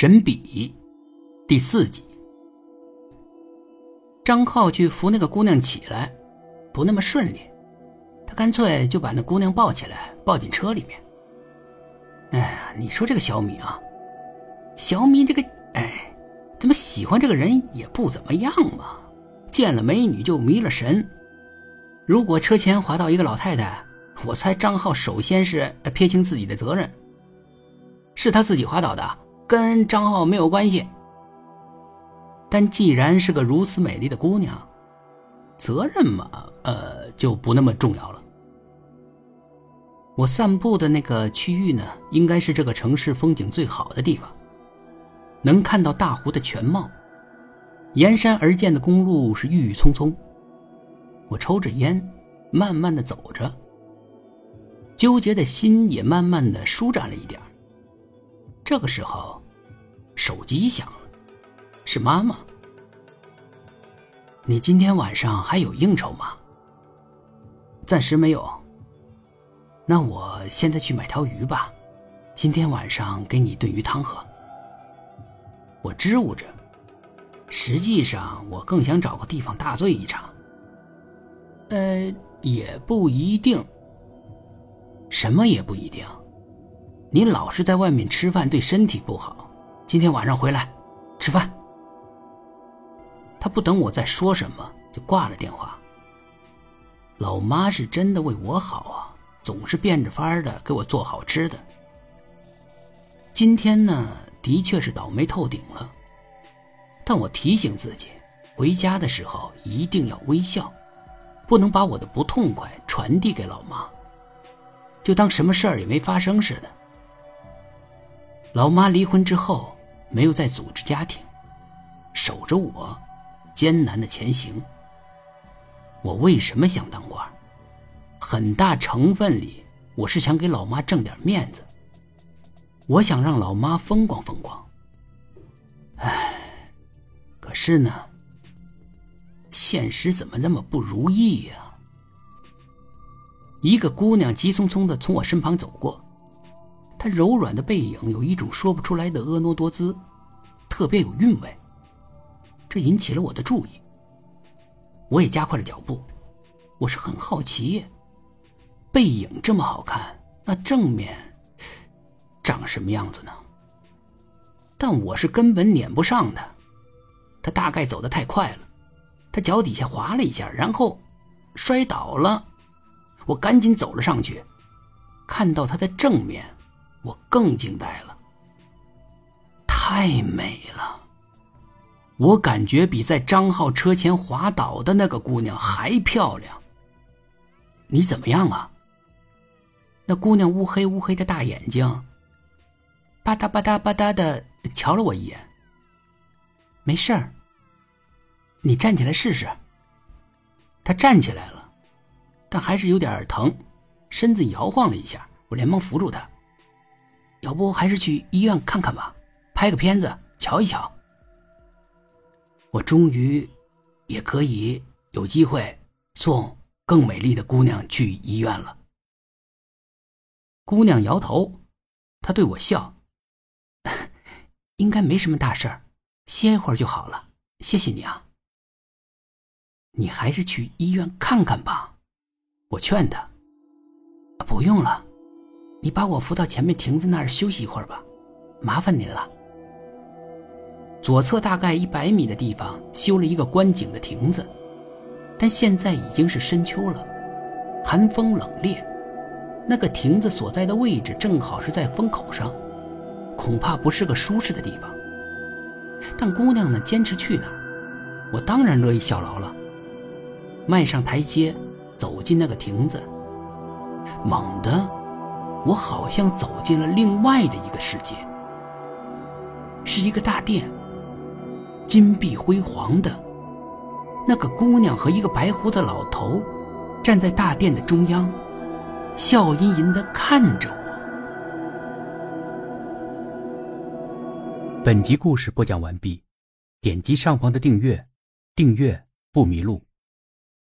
神笔第四集。张浩去扶那个姑娘起来，不那么顺利，他干脆就把那姑娘抱起来，抱进车里面。哎呀，你说这个小米啊，小米这个，哎，怎么喜欢这个人也不怎么样嘛？见了美女就迷了神。如果车前滑倒一个老太太，我猜张浩首先是撇清自己的责任，是他自己滑倒的。跟张浩没有关系，但既然是个如此美丽的姑娘，责任嘛，呃，就不那么重要了。我散步的那个区域呢，应该是这个城市风景最好的地方，能看到大湖的全貌。沿山而建的公路是郁郁葱葱。我抽着烟，慢慢的走着，纠结的心也慢慢的舒展了一点。这个时候。手机响了，是妈妈。你今天晚上还有应酬吗？暂时没有。那我现在去买条鱼吧，今天晚上给你炖鱼汤喝。我支吾着，实际上我更想找个地方大醉一场。呃，也不一定。什么也不一定。你老是在外面吃饭，对身体不好。今天晚上回来吃饭。他不等我再说什么，就挂了电话。老妈是真的为我好啊，总是变着法儿的给我做好吃的。今天呢，的确是倒霉透顶了。但我提醒自己，回家的时候一定要微笑，不能把我的不痛快传递给老妈，就当什么事儿也没发生似的。老妈离婚之后。没有再组织家庭，守着我，艰难的前行。我为什么想当官？很大成分里，我是想给老妈挣点面子。我想让老妈风光风光。唉，可是呢，现实怎么那么不如意呀？一个姑娘急匆匆的从我身旁走过。他柔软的背影有一种说不出来的婀娜多姿，特别有韵味。这引起了我的注意，我也加快了脚步。我是很好奇，背影这么好看，那正面长什么样子呢？但我是根本撵不上他，他大概走得太快了，他脚底下滑了一下，然后摔倒了。我赶紧走了上去，看到他的正面。我更惊呆了，太美了！我感觉比在张浩车前滑倒的那个姑娘还漂亮。你怎么样啊？那姑娘乌黑乌黑的大眼睛，吧嗒吧嗒吧嗒的瞧了我一眼。没事儿，你站起来试试。她站起来了，但还是有点疼，身子摇晃了一下。我连忙扶住她。要不还是去医院看看吧，拍个片子瞧一瞧。我终于也可以有机会送更美丽的姑娘去医院了。姑娘摇头，她对我笑：“ 应该没什么大事儿，歇一会儿就好了。谢谢你啊。”你还是去医院看看吧，我劝他。不用了。你把我扶到前面亭子那儿休息一会儿吧，麻烦您了。左侧大概一百米的地方修了一个观景的亭子，但现在已经是深秋了，寒风冷冽。那个亭子所在的位置正好是在风口上，恐怕不是个舒适的地方。但姑娘呢坚持去那儿，我当然乐意效劳了。迈上台阶，走进那个亭子，猛地。我好像走进了另外的一个世界，是一个大殿，金碧辉煌的。那个姑娘和一个白胡子老头站在大殿的中央，笑吟吟的看着我。本集故事播讲完毕，点击上方的订阅，订阅不迷路。